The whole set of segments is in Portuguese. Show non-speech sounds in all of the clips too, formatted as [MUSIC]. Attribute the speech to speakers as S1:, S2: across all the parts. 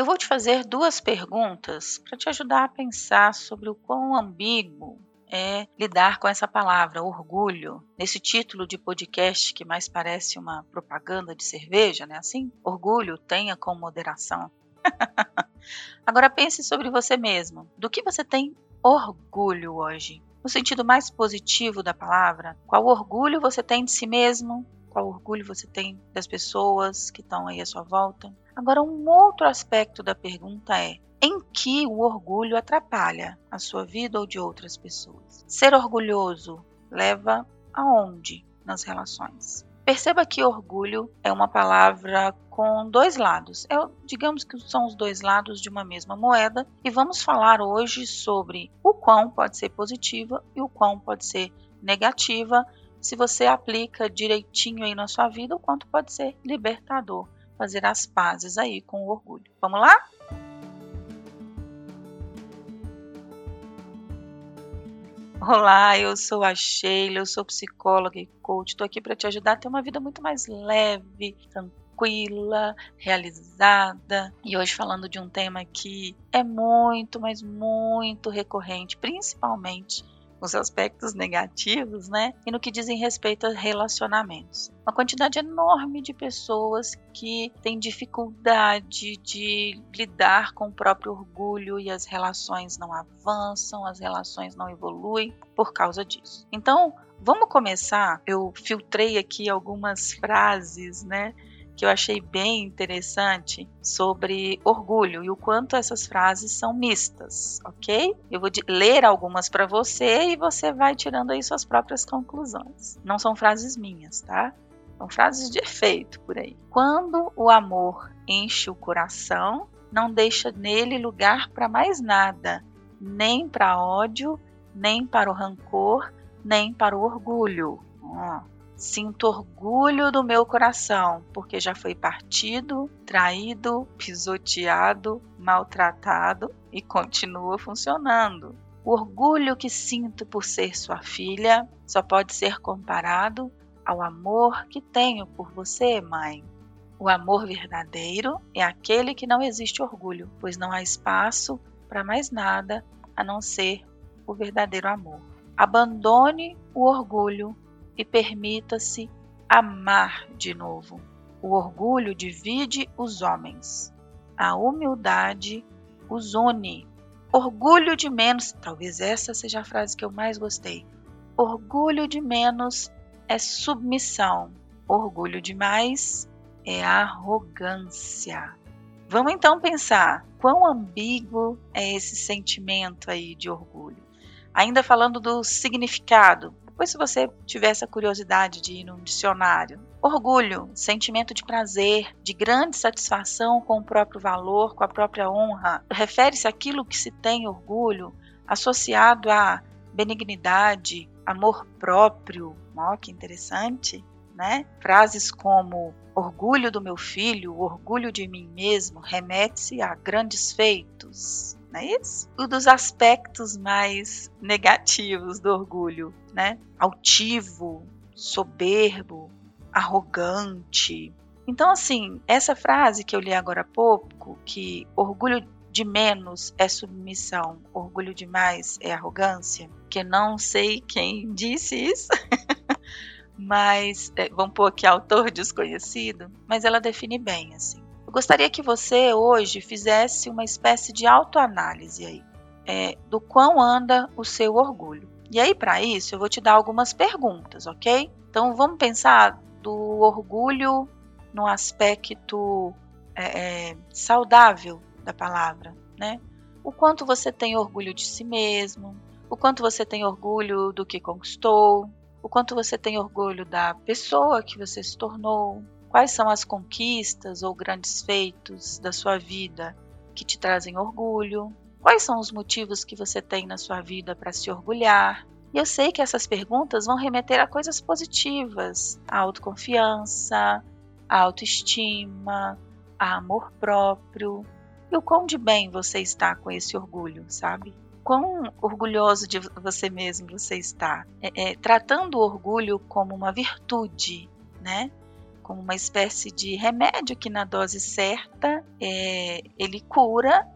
S1: Eu vou te fazer duas perguntas para te ajudar a pensar sobre o quão ambíguo é lidar com essa palavra, orgulho. Nesse título de podcast que mais parece uma propaganda de cerveja, né? Assim, orgulho, tenha com moderação. [LAUGHS] Agora pense sobre você mesmo. Do que você tem orgulho hoje? No sentido mais positivo da palavra, qual orgulho você tem de si mesmo? Qual orgulho você tem das pessoas que estão aí à sua volta? Agora, um outro aspecto da pergunta é: em que o orgulho atrapalha a sua vida ou de outras pessoas. Ser orgulhoso leva aonde nas relações? Perceba que orgulho é uma palavra com dois lados. É, digamos que são os dois lados de uma mesma moeda e vamos falar hoje sobre o quão pode ser positiva e o quão pode ser negativa se você aplica direitinho aí na sua vida, o quanto pode ser libertador fazer as pazes aí com o orgulho. Vamos lá? Olá, eu sou a Sheila, eu sou psicóloga e coach. Estou aqui para te ajudar a ter uma vida muito mais leve, tranquila, realizada. E hoje falando de um tema que é muito, mas muito recorrente, principalmente nos aspectos negativos, né? E no que dizem respeito a relacionamentos. Uma quantidade enorme de pessoas que têm dificuldade de lidar com o próprio orgulho e as relações não avançam, as relações não evoluem por causa disso. Então, vamos começar. Eu filtrei aqui algumas frases, né? Que eu achei bem interessante sobre orgulho e o quanto essas frases são mistas, ok? Eu vou ler algumas para você e você vai tirando aí suas próprias conclusões. Não são frases minhas, tá? São frases de efeito por aí. Quando o amor enche o coração, não deixa nele lugar para mais nada, nem para ódio, nem para o rancor, nem para o orgulho. Sinto orgulho do meu coração, porque já foi partido, traído, pisoteado, maltratado e continua funcionando. O orgulho que sinto por ser sua filha só pode ser comparado ao amor que tenho por você, mãe. O amor verdadeiro é aquele que não existe orgulho, pois não há espaço para mais nada a não ser o verdadeiro amor. Abandone o orgulho e permita-se amar de novo. O orgulho divide os homens, a humildade os une. Orgulho de menos, talvez essa seja a frase que eu mais gostei. Orgulho de menos é submissão, orgulho de mais é arrogância. Vamos então pensar quão ambíguo é esse sentimento aí de orgulho. Ainda falando do significado, depois, se você tiver essa curiosidade de ir num dicionário, orgulho, sentimento de prazer, de grande satisfação com o próprio valor, com a própria honra, refere-se àquilo que se tem orgulho, associado a benignidade, amor próprio. Ó, que interessante, né? Frases como orgulho do meu filho, orgulho de mim mesmo, remete-se a grandes feitos, não é isso? Um dos aspectos mais negativos do orgulho, né? Altivo, soberbo, arrogante. Então, assim, essa frase que eu li agora há pouco, que orgulho de menos é submissão, orgulho de mais é arrogância, que não sei quem disse isso, [LAUGHS] mas é, vamos pôr aqui autor desconhecido, mas ela define bem assim. Eu gostaria que você hoje fizesse uma espécie de autoanálise aí, é, do quão anda o seu orgulho. E aí, para isso, eu vou te dar algumas perguntas, ok? Então, vamos pensar do orgulho no aspecto é, é, saudável da palavra, né? O quanto você tem orgulho de si mesmo, o quanto você tem orgulho do que conquistou, o quanto você tem orgulho da pessoa que você se tornou, Quais são as conquistas ou grandes feitos da sua vida que te trazem orgulho? Quais são os motivos que você tem na sua vida para se orgulhar? E eu sei que essas perguntas vão remeter a coisas positivas, a autoconfiança, a autoestima, a amor próprio. E o quão de bem você está com esse orgulho, sabe? Quão orgulhoso de você mesmo você está. É, é, tratando o orgulho como uma virtude, né? Como uma espécie de remédio que na dose certa é, ele cura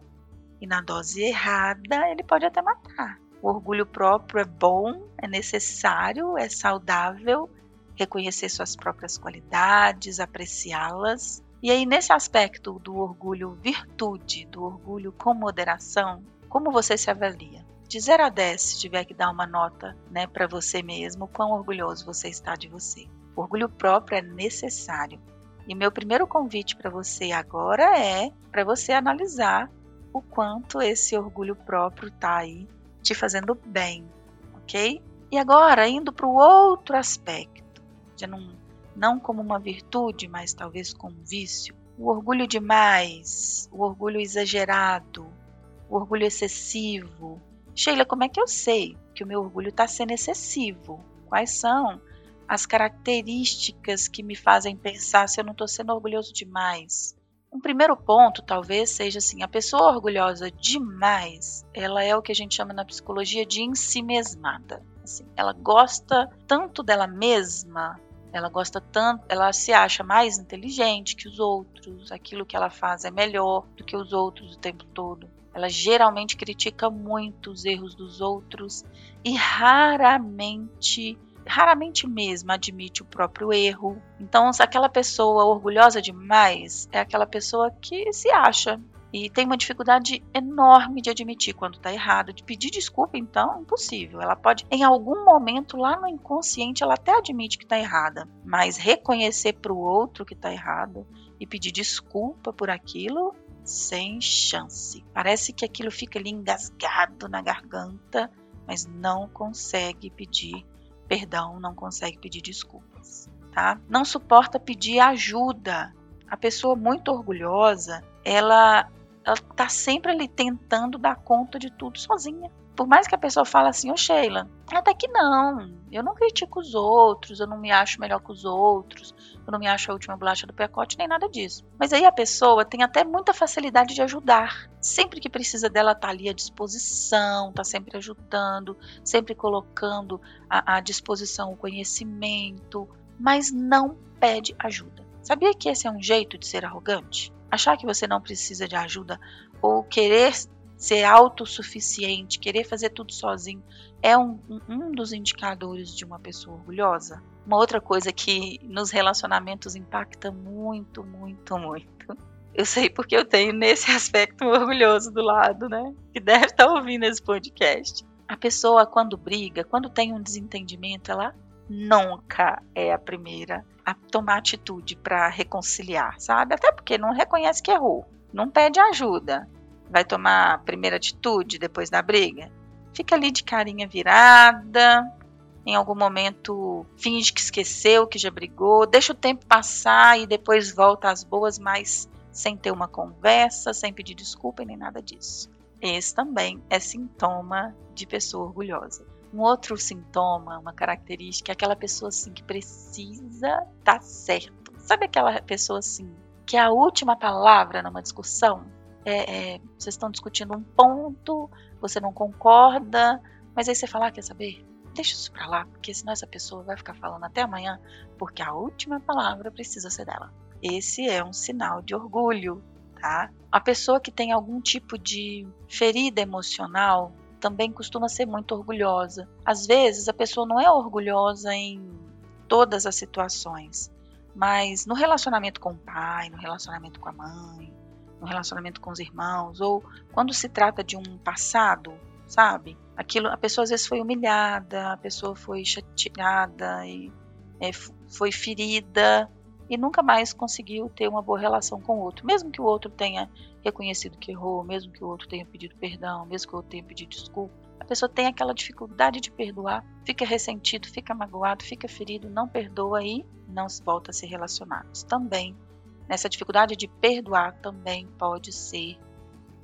S1: e na dose errada ele pode até matar. O orgulho próprio é bom, é necessário, é saudável, reconhecer suas próprias qualidades, apreciá-las. E aí, nesse aspecto do orgulho virtude, do orgulho com moderação, como você se avalia? De 0 a 10, se tiver que dar uma nota né, para você mesmo, quão orgulhoso você está de você. Orgulho próprio é necessário. E meu primeiro convite para você agora é para você analisar o quanto esse orgulho próprio está aí te fazendo bem, ok? E agora, indo para o outro aspecto já não, não como uma virtude, mas talvez como um vício. O orgulho demais, o orgulho exagerado, o orgulho excessivo. Sheila, como é que eu sei que o meu orgulho está sendo excessivo? Quais são as características que me fazem pensar se eu não estou sendo orgulhoso demais? Um primeiro ponto talvez seja assim: a pessoa orgulhosa demais, ela é o que a gente chama na psicologia de ensimesmada. Assim, ela gosta tanto dela mesma ela gosta tanto, ela se acha mais inteligente que os outros, aquilo que ela faz é melhor do que os outros o tempo todo. Ela geralmente critica muito os erros dos outros e raramente, raramente mesmo admite o próprio erro. Então, se aquela pessoa orgulhosa demais é aquela pessoa que se acha e tem uma dificuldade enorme de admitir quando está errado, de pedir desculpa, então, impossível. Ela pode, em algum momento, lá no inconsciente, ela até admite que está errada, mas reconhecer para o outro que está errado e pedir desculpa por aquilo, sem chance. Parece que aquilo fica ali engasgado na garganta, mas não consegue pedir perdão, não consegue pedir desculpas, tá? Não suporta pedir ajuda. A pessoa muito orgulhosa, ela ela tá sempre ali tentando dar conta de tudo sozinha. Por mais que a pessoa fale assim, ô oh, Sheila, até que não, eu não critico os outros, eu não me acho melhor que os outros, eu não me acho a última bolacha do pacote, nem nada disso. Mas aí a pessoa tem até muita facilidade de ajudar. Sempre que precisa dela tá ali à disposição, tá sempre ajudando, sempre colocando à, à disposição o conhecimento, mas não pede ajuda. Sabia que esse é um jeito de ser arrogante? achar que você não precisa de ajuda ou querer ser autossuficiente, querer fazer tudo sozinho, é um, um dos indicadores de uma pessoa orgulhosa. Uma outra coisa que nos relacionamentos impacta muito, muito, muito. Eu sei porque eu tenho nesse [LAUGHS] aspecto orgulhoso do lado, né? Que deve estar ouvindo esse podcast. A pessoa, quando briga, quando tem um desentendimento, ela nunca é a primeira a tomar atitude para reconciliar, sabe? Até porque não reconhece que errou, não pede ajuda, vai tomar a primeira atitude depois da briga. Fica ali de carinha virada, em algum momento finge que esqueceu, que já brigou, deixa o tempo passar e depois volta às boas, mas sem ter uma conversa, sem pedir desculpa nem nada disso. Esse também é sintoma de pessoa orgulhosa. Um outro sintoma, uma característica, é aquela pessoa assim que precisa tá certo. Sabe aquela pessoa assim que é a última palavra numa discussão? É, é, vocês estão discutindo um ponto, você não concorda, mas aí você fala, ah, quer saber? Deixa isso pra lá, porque senão essa pessoa vai ficar falando até amanhã, porque a última palavra precisa ser dela. Esse é um sinal de orgulho, tá? A pessoa que tem algum tipo de ferida emocional também costuma ser muito orgulhosa. Às vezes a pessoa não é orgulhosa em todas as situações, mas no relacionamento com o pai, no relacionamento com a mãe, no relacionamento com os irmãos, ou quando se trata de um passado, sabe? Aquilo, a pessoa às vezes foi humilhada, a pessoa foi chateada e é, foi ferida e nunca mais conseguiu ter uma boa relação com o outro, mesmo que o outro tenha reconhecido que errou, mesmo que o outro tenha pedido perdão, mesmo que o outro tenha pedido desculpa. A pessoa tem aquela dificuldade de perdoar, fica ressentido, fica magoado, fica ferido, não perdoa e não volta a se relacionar. Isso também, nessa dificuldade de perdoar, também pode ser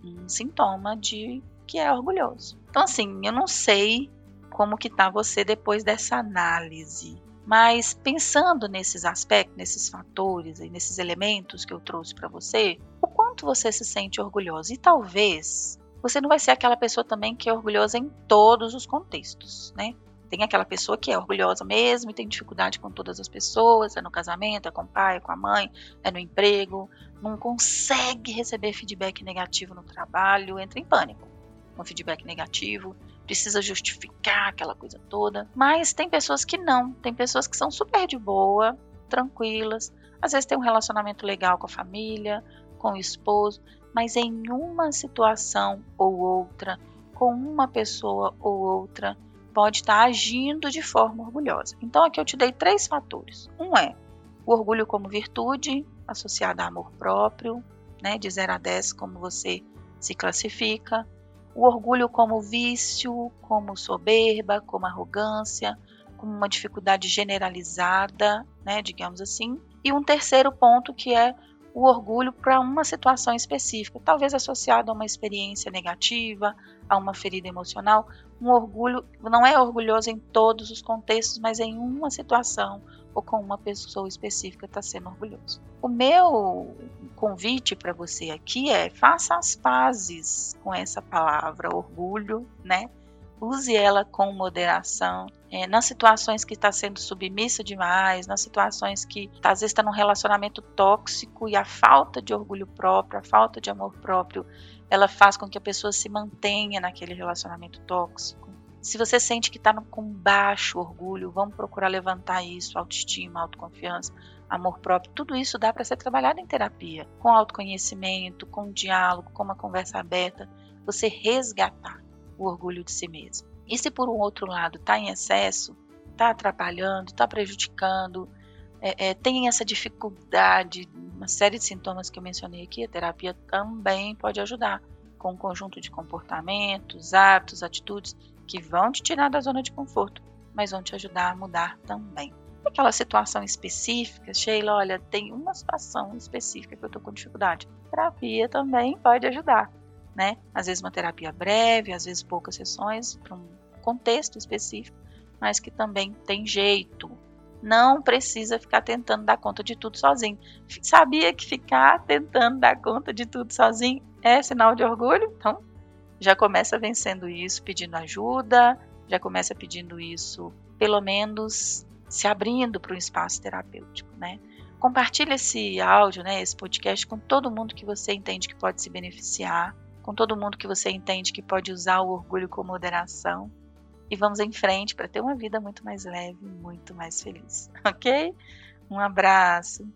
S1: um sintoma de que é orgulhoso. Então, assim, eu não sei como que tá você depois dessa análise mas pensando nesses aspectos, nesses fatores e nesses elementos que eu trouxe para você, o quanto você se sente orgulhoso? E talvez você não vai ser aquela pessoa também que é orgulhosa em todos os contextos, né? Tem aquela pessoa que é orgulhosa mesmo e tem dificuldade com todas as pessoas, é no casamento, é com o pai, é com a mãe, é no emprego, não consegue receber feedback negativo no trabalho, entra em pânico com feedback negativo, precisa justificar aquela coisa toda. Mas tem pessoas que não, tem pessoas que são super de boa, tranquilas, às vezes tem um relacionamento legal com a família, com o esposo, mas em uma situação ou outra, com uma pessoa ou outra, pode estar agindo de forma orgulhosa. Então aqui eu te dei três fatores. Um é o orgulho como virtude, associada a amor próprio, né, de 0 a 10 como você se classifica. O orgulho como vício, como soberba, como arrogância, como uma dificuldade generalizada, né, digamos assim. E um terceiro ponto que é o orgulho para uma situação específica, talvez associado a uma experiência negativa, a uma ferida emocional. Um orgulho não é orgulhoso em todos os contextos, mas em uma situação ou com uma pessoa específica está sendo orgulhoso. O meu convite para você aqui é faça as pazes com essa palavra orgulho, né? use ela com moderação. É, nas situações que está sendo submissa demais, nas situações que às vezes está num relacionamento tóxico e a falta de orgulho próprio, a falta de amor próprio, ela faz com que a pessoa se mantenha naquele relacionamento tóxico. Se você sente que está com baixo orgulho, vamos procurar levantar isso, autoestima, autoconfiança, amor próprio, tudo isso dá para ser trabalhado em terapia, com autoconhecimento, com diálogo, com uma conversa aberta, você resgatar o orgulho de si mesmo. E se por um outro lado está em excesso, está atrapalhando, está prejudicando, é, é, tem essa dificuldade, uma série de sintomas que eu mencionei aqui, a terapia também pode ajudar com um conjunto de comportamentos, hábitos, atitudes que vão te tirar da zona de conforto, mas vão te ajudar a mudar também. Aquela situação específica, Sheila, olha, tem uma situação específica que eu estou com dificuldade. Terapia também pode ajudar né? Às vezes uma terapia breve, às vezes poucas sessões para um contexto específico, mas que também tem jeito. Não precisa ficar tentando dar conta de tudo sozinho. Sabia que ficar tentando dar conta de tudo sozinho é sinal de orgulho? Então, já começa vencendo isso, pedindo ajuda, já começa pedindo isso, pelo menos se abrindo para um espaço terapêutico, né? Compartilhe esse áudio, né, esse podcast com todo mundo que você entende que pode se beneficiar com todo mundo que você entende que pode usar o orgulho com moderação. E vamos em frente para ter uma vida muito mais leve, muito mais feliz, [LAUGHS] ok? Um abraço.